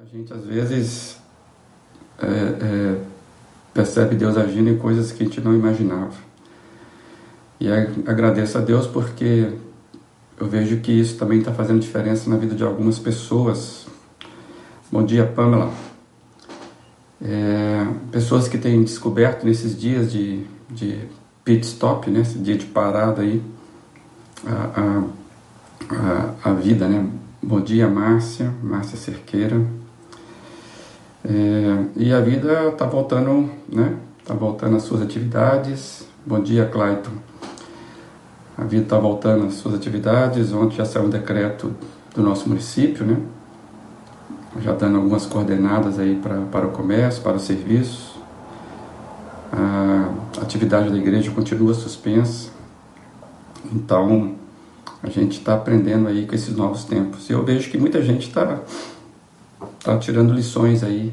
A gente às vezes é, é, percebe Deus agindo em coisas que a gente não imaginava. E agradeço a Deus porque eu vejo que isso também está fazendo diferença na vida de algumas pessoas. Bom dia, Pamela. É, pessoas que têm descoberto nesses dias de, de pit stop, né, esse dia de parada aí, a, a, a, a vida, né? Bom dia, Márcia, Márcia Cerqueira. É, e a vida está voltando, né? Está voltando às suas atividades. Bom dia, Clayton. A vida está voltando às suas atividades. Ontem já saiu um decreto do nosso município, né? Já dando algumas coordenadas aí pra, para o comércio, para o serviço. A atividade da igreja continua suspensa. Então, a gente está aprendendo aí com esses novos tempos. E eu vejo que muita gente está tá tirando lições aí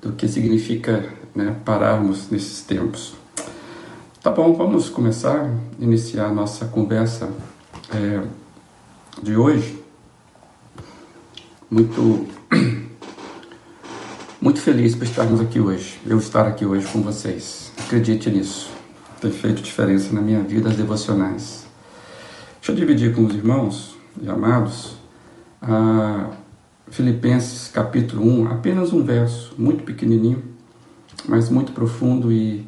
do que significa né, pararmos nesses tempos. Tá bom, vamos começar, iniciar a nossa conversa é, de hoje. Muito, muito feliz por estarmos aqui hoje, eu estar aqui hoje com vocês. Acredite nisso, tem feito diferença na minha vida as devocionais. Deixa eu dividir com os irmãos e amados a Filipenses capítulo 1, apenas um verso, muito pequenininho, mas muito profundo e,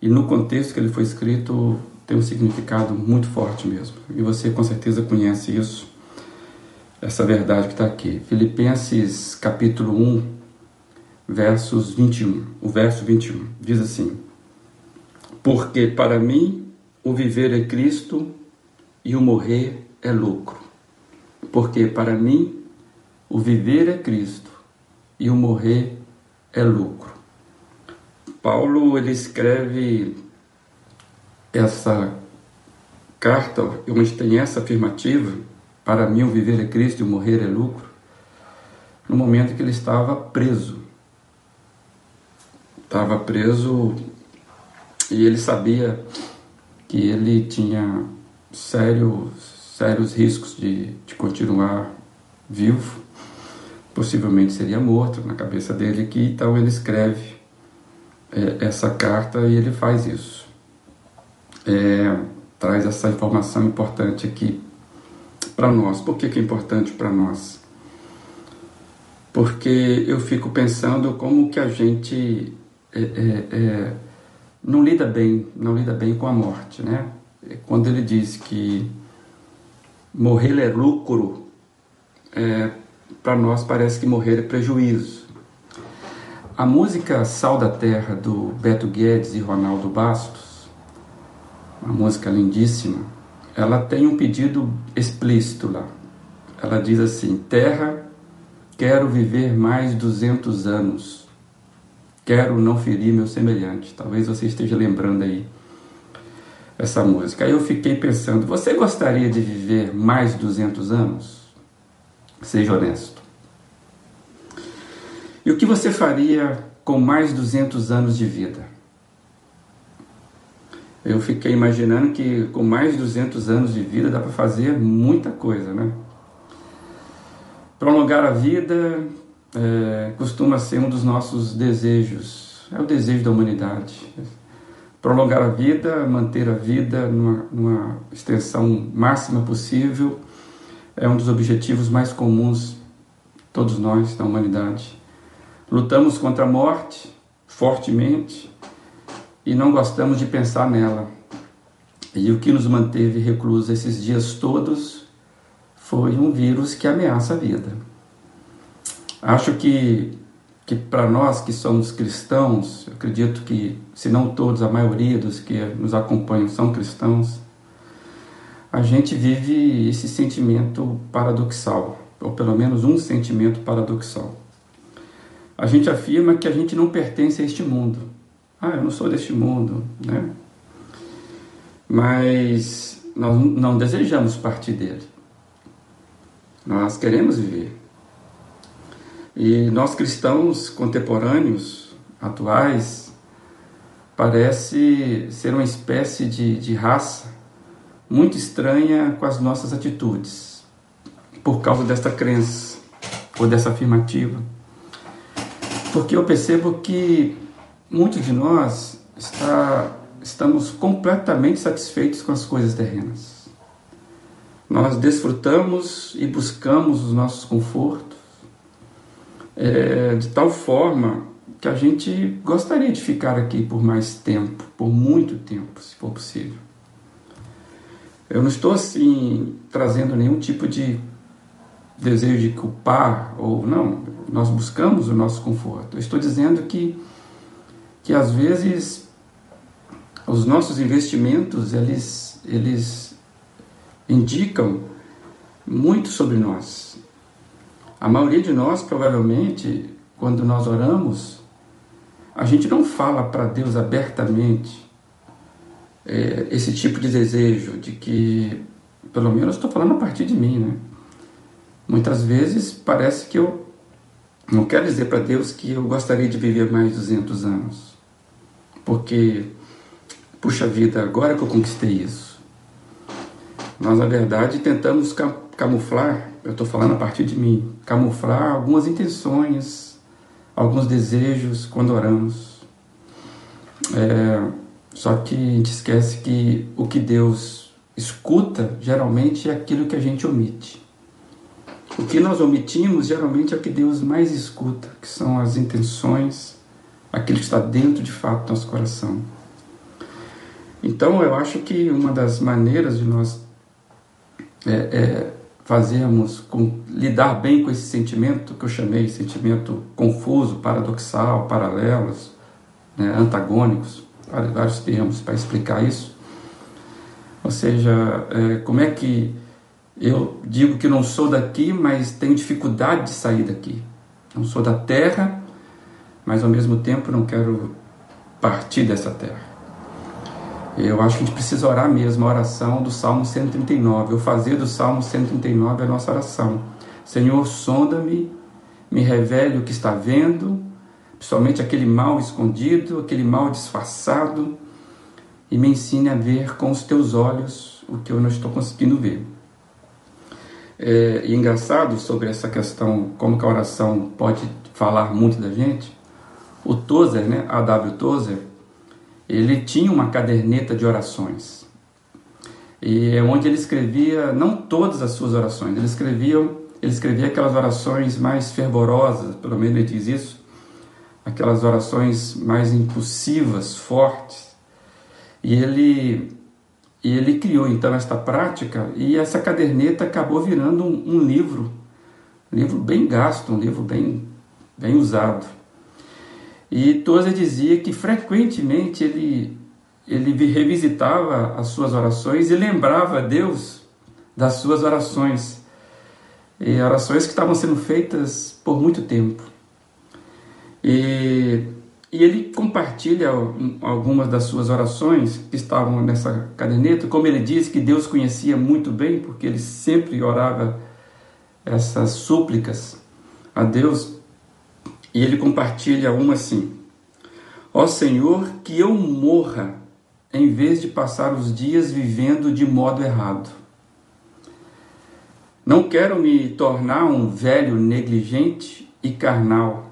e no contexto que ele foi escrito tem um significado muito forte mesmo. E você com certeza conhece isso, essa verdade que está aqui. Filipenses capítulo 1, versos 21. O verso 21 diz assim: Porque para mim o viver é Cristo e o morrer é lucro. Porque para mim o viver é Cristo e o morrer é lucro. Paulo ele escreve essa carta onde tem essa afirmativa, para mim o viver é Cristo e o morrer é lucro, no momento que ele estava preso. Estava preso e ele sabia que ele tinha sérios, sérios riscos de, de continuar vivo possivelmente seria morto na cabeça dele aqui, então ele escreve é, essa carta e ele faz isso. É, traz essa informação importante aqui para nós. Por que, que é importante para nós? Porque eu fico pensando como que a gente é, é, é, não lida bem, não lida bem com a morte, né? Quando ele diz que morrer é lucro, é, para nós parece que morrer é prejuízo. A música Sal da Terra do Beto Guedes e Ronaldo Bastos, uma música lindíssima, ela tem um pedido explícito lá. Ela diz assim: Terra, quero viver mais 200 anos. Quero não ferir meu semelhante. Talvez você esteja lembrando aí essa música. Aí eu fiquei pensando: você gostaria de viver mais 200 anos? Seja honesto. E o que você faria com mais 200 anos de vida? Eu fiquei imaginando que com mais 200 anos de vida dá para fazer muita coisa, né? Prolongar a vida é, costuma ser um dos nossos desejos, é o desejo da humanidade. Prolongar a vida, manter a vida numa, numa extensão máxima possível é um dos objetivos mais comuns, todos nós, da humanidade. Lutamos contra a morte fortemente e não gostamos de pensar nela. E o que nos manteve reclusos esses dias todos foi um vírus que ameaça a vida. Acho que, que para nós que somos cristãos, acredito que, se não todos, a maioria dos que nos acompanham são cristãos, a gente vive esse sentimento paradoxal, ou pelo menos um sentimento paradoxal. A gente afirma que a gente não pertence a este mundo. Ah, eu não sou deste mundo, né? Mas nós não desejamos partir dele. Nós queremos viver. E nós cristãos contemporâneos, atuais, parece ser uma espécie de, de raça muito estranha com as nossas atitudes, por causa desta crença. ou dessa afirmativa, porque eu percebo que muitos de nós está, estamos completamente satisfeitos com as coisas terrenas. Nós desfrutamos e buscamos os nossos confortos é, de tal forma que a gente gostaria de ficar aqui por mais tempo, por muito tempo, se for possível. Eu não estou assim trazendo nenhum tipo de desejo de culpar ou não. Nós buscamos o nosso conforto. Eu estou dizendo que que às vezes os nossos investimentos eles eles indicam muito sobre nós. A maioria de nós provavelmente quando nós oramos a gente não fala para Deus abertamente é, esse tipo de desejo de que, pelo menos estou falando a partir de mim, né? Muitas vezes parece que eu não quero dizer para Deus que eu gostaria de viver mais 200 anos, porque, puxa vida, agora que eu conquistei isso. Nós, na verdade, tentamos camuflar, eu estou falando a partir de mim, camuflar algumas intenções, alguns desejos quando oramos. É, só que a gente esquece que o que Deus escuta geralmente é aquilo que a gente omite. O que nós omitimos geralmente é o que Deus mais escuta, que são as intenções, aquilo que está dentro de fato do nosso coração. Então eu acho que uma das maneiras de nós é, é, fazermos com, lidar bem com esse sentimento que eu chamei sentimento confuso, paradoxal, paralelos, né, antagônicos, vários termos para explicar isso. Ou seja, é, como é que eu digo que não sou daqui, mas tenho dificuldade de sair daqui. Não sou da terra, mas ao mesmo tempo não quero partir dessa terra. Eu acho que a gente precisa orar mesmo a oração do Salmo 139. Eu fazer do Salmo 139 a nossa oração. Senhor, sonda-me, me revele o que está vendo, principalmente aquele mal escondido, aquele mal disfarçado, e me ensine a ver com os teus olhos o que eu não estou conseguindo ver. É, e engraçado sobre essa questão, como que a oração pode falar muito da gente, o Tozer, né, A.W. Tozer, ele tinha uma caderneta de orações. E é onde ele escrevia não todas as suas orações, ele escrevia, ele escrevia aquelas orações mais fervorosas, pelo menos ele diz isso, aquelas orações mais impulsivas, fortes. E ele, e ele criou então esta prática e essa caderneta acabou virando um, um livro, um livro bem gasto, um livro bem, bem usado. E Tozer dizia que frequentemente ele, ele revisitava as suas orações e lembrava a Deus das suas orações. E orações que estavam sendo feitas por muito tempo. E, e ele compartilha algumas das suas orações que estavam nessa caderneta, como ele diz que Deus conhecia muito bem, porque ele sempre orava essas súplicas a Deus. E ele compartilha uma assim: Ó Senhor, que eu morra em vez de passar os dias vivendo de modo errado. Não quero me tornar um velho negligente e carnal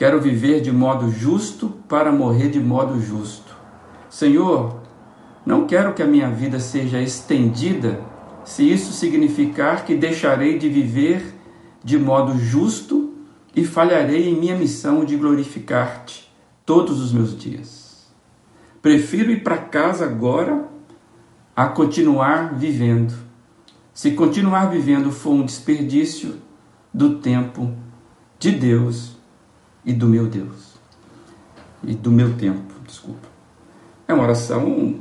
Quero viver de modo justo para morrer de modo justo. Senhor, não quero que a minha vida seja estendida se isso significar que deixarei de viver de modo justo e falharei em minha missão de glorificar-te todos os meus dias. Prefiro ir para casa agora a continuar vivendo. Se continuar vivendo for um desperdício do tempo de Deus e do meu Deus. E do meu tempo, desculpa. É uma oração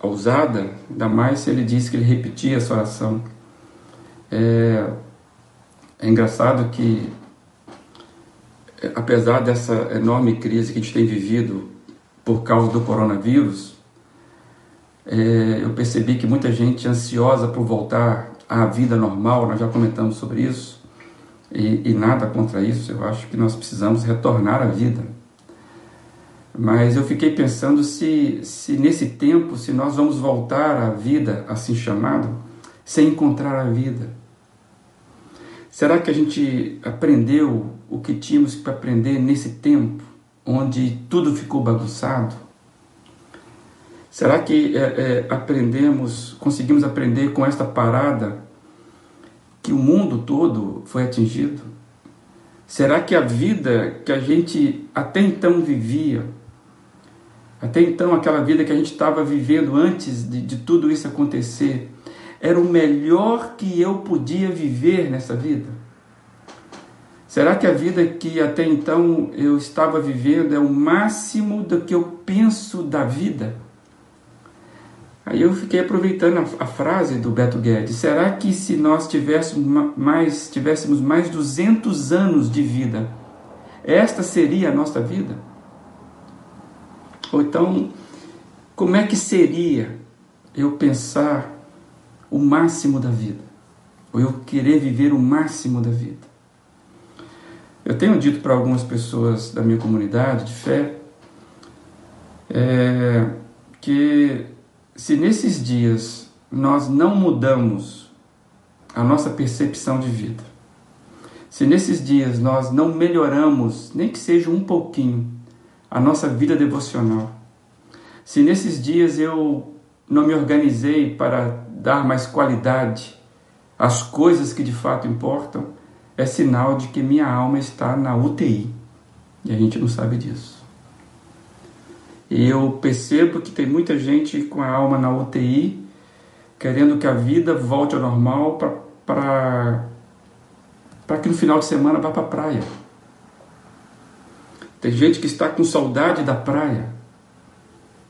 ousada, ainda mais se ele disse que ele repetia essa oração. É, é engraçado que, apesar dessa enorme crise que a gente tem vivido por causa do coronavírus, é, eu percebi que muita gente ansiosa por voltar à vida normal, nós já comentamos sobre isso, e, e nada contra isso, eu acho que nós precisamos retornar à vida. Mas eu fiquei pensando se, se nesse tempo, se nós vamos voltar à vida assim chamado, sem encontrar a vida. Será que a gente aprendeu o que tínhamos para aprender nesse tempo, onde tudo ficou bagunçado? Será que é, é, aprendemos, conseguimos aprender com esta parada que o mundo todo foi atingido? Será que a vida que a gente até então vivia, até então aquela vida que a gente estava vivendo antes de, de tudo isso acontecer, era o melhor que eu podia viver nessa vida? Será que a vida que até então eu estava vivendo é o máximo do que eu penso da vida? Aí eu fiquei aproveitando a, a frase do Beto Guedes. Será que se nós tivéssemos mais, tivéssemos mais 200 anos de vida, esta seria a nossa vida? Ou então, como é que seria eu pensar o máximo da vida? Ou eu querer viver o máximo da vida? Eu tenho dito para algumas pessoas da minha comunidade de fé é, que se nesses dias nós não mudamos a nossa percepção de vida, se nesses dias nós não melhoramos, nem que seja um pouquinho, a nossa vida devocional, se nesses dias eu não me organizei para dar mais qualidade às coisas que de fato importam, é sinal de que minha alma está na UTI. E a gente não sabe disso. Eu percebo que tem muita gente com a alma na UTI, querendo que a vida volte ao normal para que no final de semana vá para a praia. Tem gente que está com saudade da praia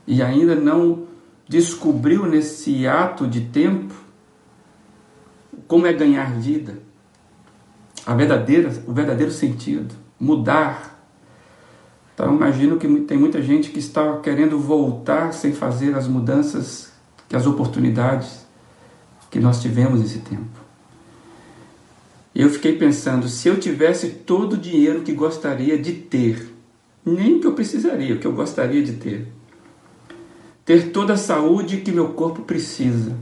e ainda não descobriu nesse ato de tempo como é ganhar vida, a verdadeira, o verdadeiro sentido, mudar então imagino que tem muita gente que está querendo voltar sem fazer as mudanças, as oportunidades que nós tivemos nesse tempo. Eu fiquei pensando, se eu tivesse todo o dinheiro que gostaria de ter, nem que eu precisaria, o que eu gostaria de ter, ter toda a saúde que meu corpo precisa.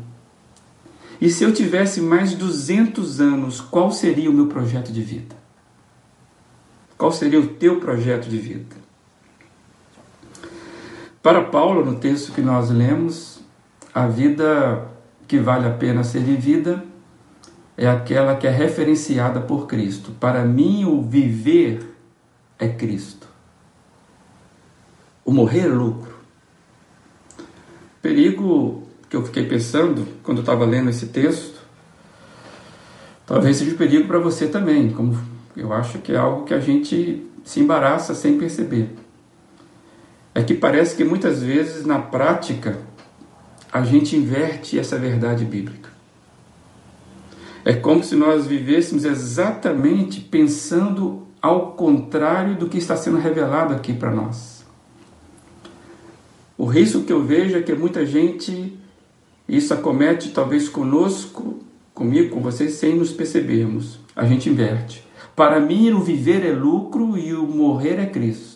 E se eu tivesse mais 200 anos, qual seria o meu projeto de vida? Qual seria o teu projeto de vida? Para Paulo, no texto que nós lemos, a vida que vale a pena ser vivida é aquela que é referenciada por Cristo. Para mim, o viver é Cristo. O morrer é lucro. Perigo que eu fiquei pensando quando eu estava lendo esse texto, talvez seja um perigo para você também, como eu acho que é algo que a gente se embaraça sem perceber é que parece que muitas vezes na prática a gente inverte essa verdade bíblica. É como se nós vivêssemos exatamente pensando ao contrário do que está sendo revelado aqui para nós. O risco que eu vejo é que muita gente, isso acomete talvez conosco, comigo, com vocês, sem nos percebermos. A gente inverte. Para mim, o viver é lucro e o morrer é Cristo.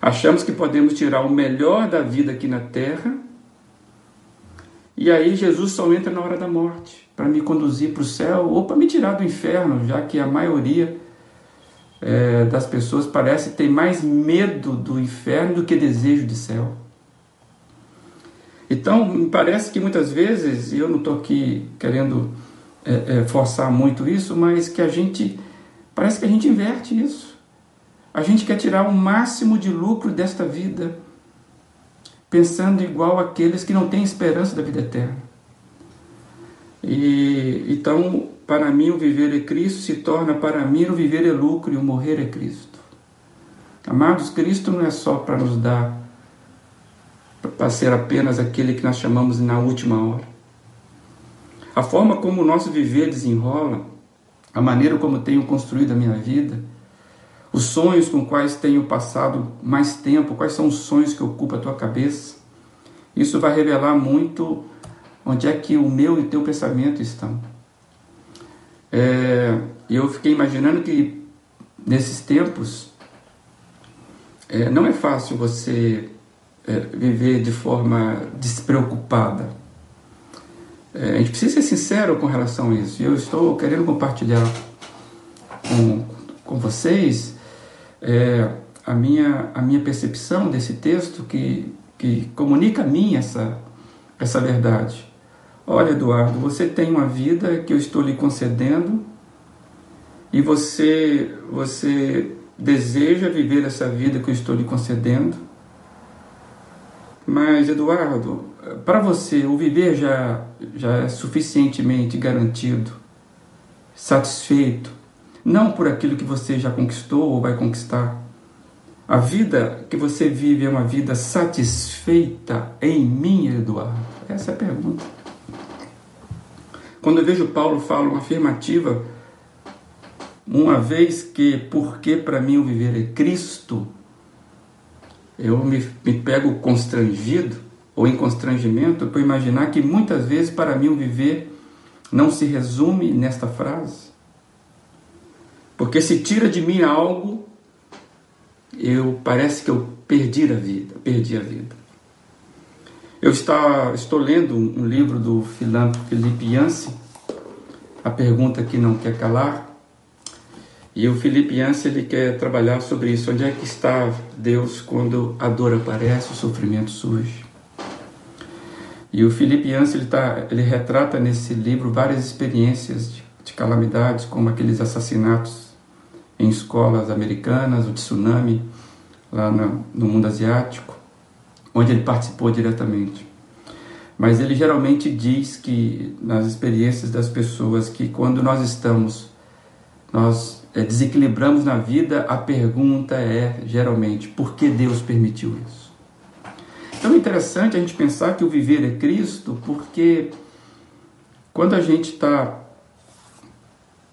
Achamos que podemos tirar o melhor da vida aqui na terra. E aí Jesus só entra na hora da morte para me conduzir para o céu ou para me tirar do inferno, já que a maioria é, das pessoas parece ter mais medo do inferno do que desejo de céu. Então, me parece que muitas vezes, e eu não estou aqui querendo é, é, forçar muito isso, mas que a gente, parece que a gente inverte isso. A gente quer tirar o máximo de lucro desta vida, pensando igual aqueles que não têm esperança da vida eterna. E então, para mim, o viver é Cristo se torna para mim o viver é lucro e o morrer é Cristo. Amados, Cristo não é só para nos dar, para ser apenas aquele que nós chamamos na última hora. A forma como o nosso viver desenrola, a maneira como tenho construído a minha vida, os sonhos com quais tenho passado mais tempo, quais são os sonhos que ocupam a tua cabeça. Isso vai revelar muito onde é que o meu e o teu pensamento estão. É, eu fiquei imaginando que nesses tempos é, não é fácil você é, viver de forma despreocupada. É, a gente precisa ser sincero com relação a isso. E eu estou querendo compartilhar com, com vocês é, a, minha, a minha percepção desse texto que, que comunica a mim essa, essa verdade. Olha, Eduardo, você tem uma vida que eu estou lhe concedendo e você, você deseja viver essa vida que eu estou lhe concedendo. Mas, Eduardo, para você, o viver já, já é suficientemente garantido, satisfeito, não por aquilo que você já conquistou ou vai conquistar. A vida que você vive é uma vida satisfeita em mim, Eduardo? Essa é a pergunta. Quando eu vejo Paulo falar uma afirmativa, uma vez que, porque para mim o viver é Cristo, eu me, me pego constrangido ou em constrangimento por imaginar que muitas vezes para mim o viver não se resume nesta frase. Porque se tira de mim algo, eu parece que eu perdi a vida, perdi a vida. Eu está, estou lendo um livro do filântropo Felipe Yancey, A Pergunta que Não Quer Calar, e o Felipe Yancey ele quer trabalhar sobre isso. Onde é que está Deus quando a dor aparece, o sofrimento surge? E o Felipe Yancey ele, tá, ele retrata nesse livro várias experiências de, de calamidades, como aqueles assassinatos em escolas americanas, o tsunami lá no, no mundo asiático, onde ele participou diretamente. Mas ele geralmente diz que nas experiências das pessoas que quando nós estamos, nós é, desequilibramos na vida, a pergunta é geralmente por que Deus permitiu isso? Então é interessante a gente pensar que o viver é Cristo, porque quando a gente está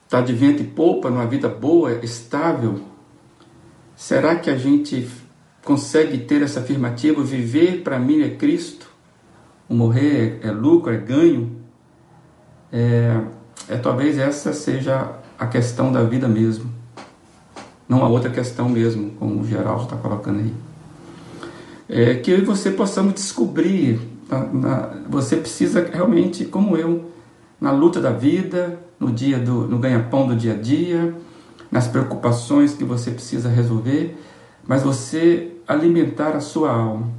tá de vento e polpa numa vida boa, estável, será que a gente consegue ter essa afirmativa, viver para mim é Cristo, o morrer é, é lucro, é ganho, é, é talvez essa seja a questão da vida mesmo, não a outra questão mesmo, como o Geraldo está colocando aí. É, que eu e você possamos descobrir, na, na, você precisa realmente, como eu, na luta da vida, no dia do, no ganha-pão do dia a dia, nas preocupações que você precisa resolver, mas você alimentar a sua alma.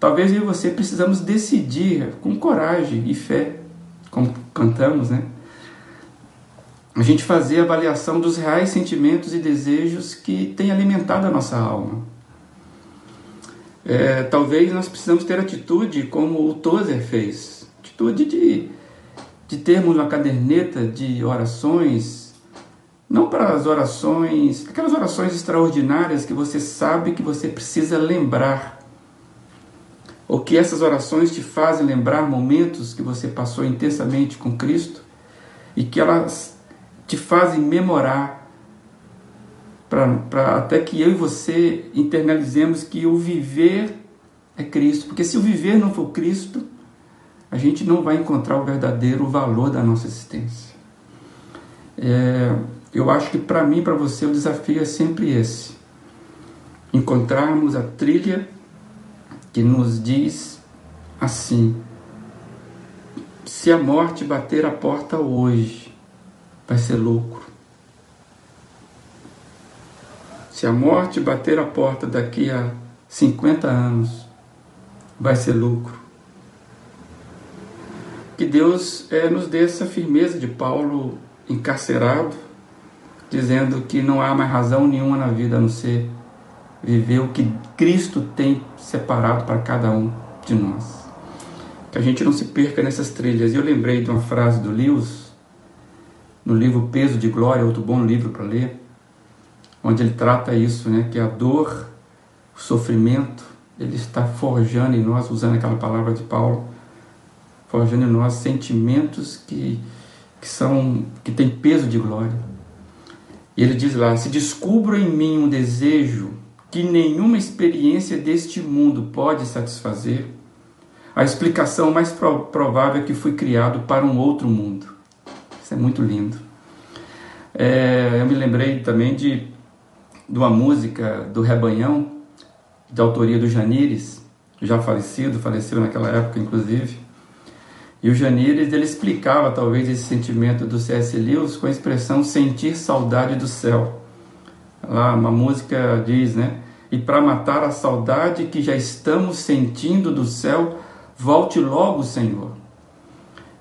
Talvez eu e você precisamos decidir com coragem e fé, como cantamos, né? A gente fazer a avaliação dos reais sentimentos e desejos que têm alimentado a nossa alma. É, talvez nós precisamos ter atitude como o Tozer fez, atitude de, de termos uma caderneta de orações não para as orações, aquelas orações extraordinárias que você sabe que você precisa lembrar. Ou que essas orações te fazem lembrar momentos que você passou intensamente com Cristo e que elas te fazem memorar para até que eu e você internalizemos que o viver é Cristo. Porque se o viver não for Cristo, a gente não vai encontrar o verdadeiro valor da nossa existência. É, eu acho que para mim, para você, o desafio é sempre esse: encontrarmos a trilha que nos diz assim: se a morte bater a porta hoje, vai ser lucro. Se a morte bater a porta daqui a 50 anos, vai ser lucro. Que Deus é, nos dê essa firmeza de Paulo encarcerado, dizendo que não há mais razão nenhuma na vida a não ser viver o que Cristo tem separado para cada um de nós. Que a gente não se perca nessas trilhas. E eu lembrei de uma frase do Lewis, no livro Peso de Glória, outro bom livro para ler, onde ele trata isso, né, que a dor, o sofrimento, ele está forjando em nós, usando aquela palavra de Paulo, forjando em nós sentimentos que, que são que têm peso de glória. E ele diz lá: Se descubro em mim um desejo que nenhuma experiência deste mundo pode satisfazer, a explicação mais provável é que fui criado para um outro mundo. Isso é muito lindo. É, eu me lembrei também de, de uma música do Rebanhão, de autoria do Janires, já falecido, faleceu naquela época, inclusive. E o Janires ele explicava talvez esse sentimento do C.S. Lewis com a expressão sentir saudade do céu. Lá uma música diz, né? E para matar a saudade que já estamos sentindo do céu, volte logo, Senhor.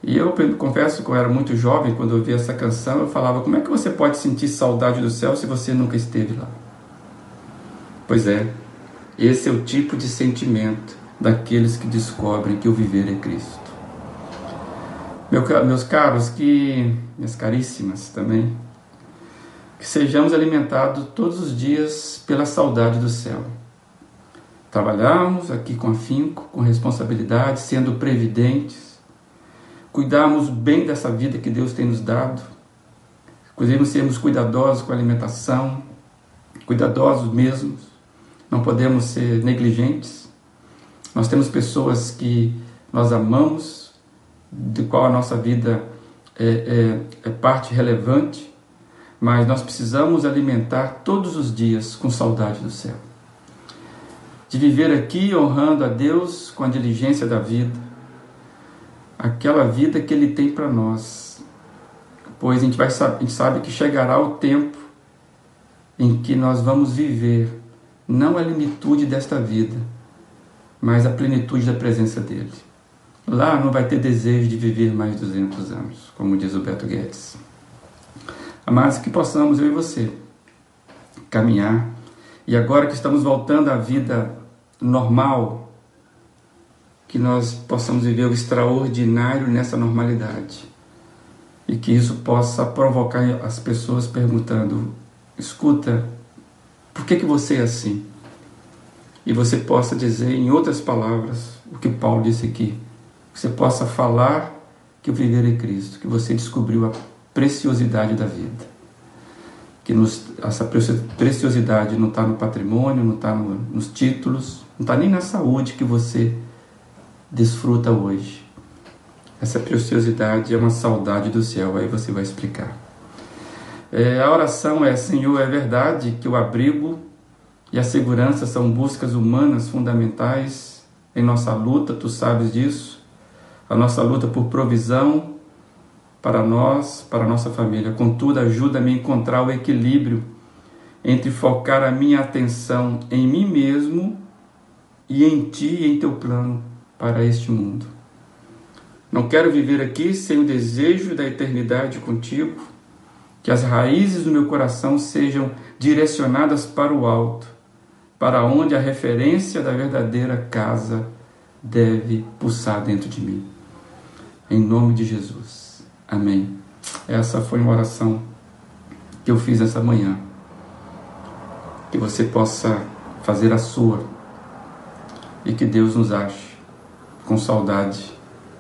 E eu confesso que eu era muito jovem quando eu ouvia essa canção, eu falava: como é que você pode sentir saudade do céu se você nunca esteve lá? Pois é, esse é o tipo de sentimento daqueles que descobrem que o viver é Cristo. Meu, meus caros, que minhas caríssimas também, que sejamos alimentados todos os dias pela saudade do céu. Trabalharmos aqui com afinco, com responsabilidade, sendo previdentes, cuidarmos bem dessa vida que Deus tem nos dado, podemos sermos cuidadosos com a alimentação, cuidadosos mesmos, não podemos ser negligentes. Nós temos pessoas que nós amamos, de qual a nossa vida é, é, é parte relevante, mas nós precisamos alimentar todos os dias com saudade do céu. De viver aqui honrando a Deus com a diligência da vida, aquela vida que Ele tem para nós. Pois a gente, vai, a gente sabe que chegará o tempo em que nós vamos viver não a limitude desta vida, mas a plenitude da presença dEle. Lá não vai ter desejo de viver mais 200 anos, como diz o Beto Guedes. Mas que possamos, eu e você, caminhar. E agora que estamos voltando à vida normal, que nós possamos viver o extraordinário nessa normalidade. E que isso possa provocar as pessoas perguntando: escuta, por que, que você é assim? E você possa dizer, em outras palavras, o que Paulo disse aqui: que você possa falar que o viver é Cristo, que você descobriu a preciosidade da vida. Que nos, essa preciosidade não está no patrimônio, não está no, nos títulos, não está nem na saúde que você desfruta hoje. Essa preciosidade é uma saudade do céu, aí você vai explicar. É, a oração é: Senhor, é verdade que o abrigo e a segurança são buscas humanas fundamentais em nossa luta, tu sabes disso a nossa luta por provisão para nós, para nossa família. Contudo, ajuda-me a encontrar o equilíbrio entre focar a minha atenção em mim mesmo e em ti e em teu plano para este mundo. Não quero viver aqui sem o desejo da eternidade contigo, que as raízes do meu coração sejam direcionadas para o alto, para onde a referência da verdadeira casa deve pulsar dentro de mim em nome de Jesus. Amém. Essa foi uma oração que eu fiz essa manhã. Que você possa fazer a sua e que Deus nos ache com saudade,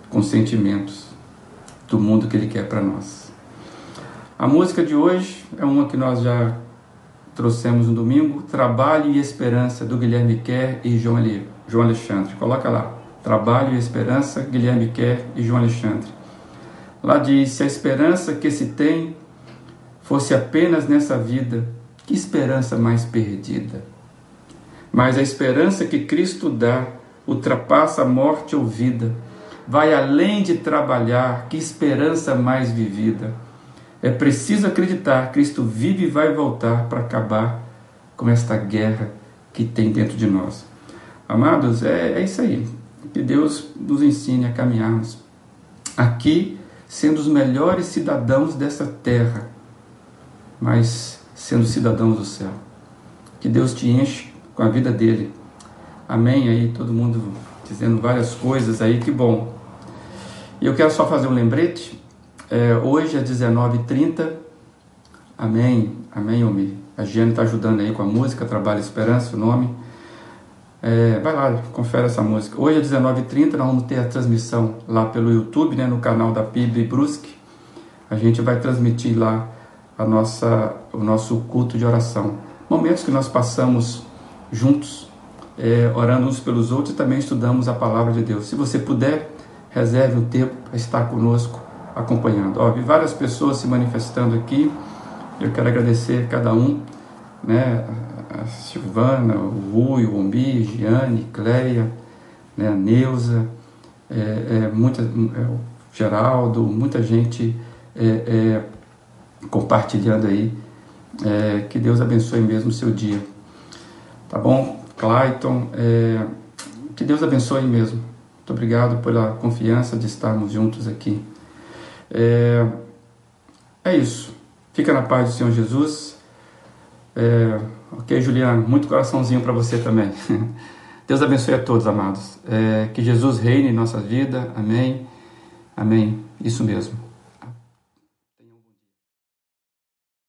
com sentimentos do mundo que Ele quer para nós. A música de hoje é uma que nós já trouxemos no domingo, Trabalho e Esperança, do Guilherme Kerr e João Alexandre. Coloca lá. Trabalho e Esperança, Guilherme Kerr e João Alexandre. Lá diz: se a esperança que se tem fosse apenas nessa vida, que esperança mais perdida. Mas a esperança que Cristo dá ultrapassa a morte ou vida, vai além de trabalhar, que esperança mais vivida. É preciso acreditar, Cristo vive e vai voltar para acabar com esta guerra que tem dentro de nós. Amados, é, é isso aí. Que Deus nos ensine a caminharmos aqui, sendo os melhores cidadãos dessa terra, mas sendo cidadãos do céu. Que Deus te enche com a vida dele. Amém. Aí todo mundo dizendo várias coisas aí, que bom. E eu quero só fazer um lembrete. É, hoje às 19h30. Amém. Amém, Omi. A Giane está ajudando aí com a música, Trabalho Esperança, o nome. É, vai lá, confere essa música. Hoje às 19h30 nós vamos ter a transmissão lá pelo YouTube, né, no canal da PIB Brusque. A gente vai transmitir lá a nossa, o nosso culto de oração. Momentos que nós passamos juntos, é, orando uns pelos outros e também estudamos a palavra de Deus. Se você puder, reserve um tempo para estar conosco acompanhando. Ó, vi várias pessoas se manifestando aqui. Eu quero agradecer cada um, né, a Silvana, o Rui, o Ombi, Giane, Cleia, né, a Neuza, é, é, muita, é, Geraldo, muita gente é, é, compartilhando aí. É, que Deus abençoe mesmo o seu dia. Tá bom? Clayton, que Deus abençoe mesmo. Muito obrigado pela confiança de estarmos juntos aqui. É, isso. Fica na paz do Senhor Jesus. É, ok, Juliano? Muito coraçãozinho para você também. Deus abençoe a todos, amados. É, que Jesus reine em nossa vida. Amém. Amém. Isso mesmo.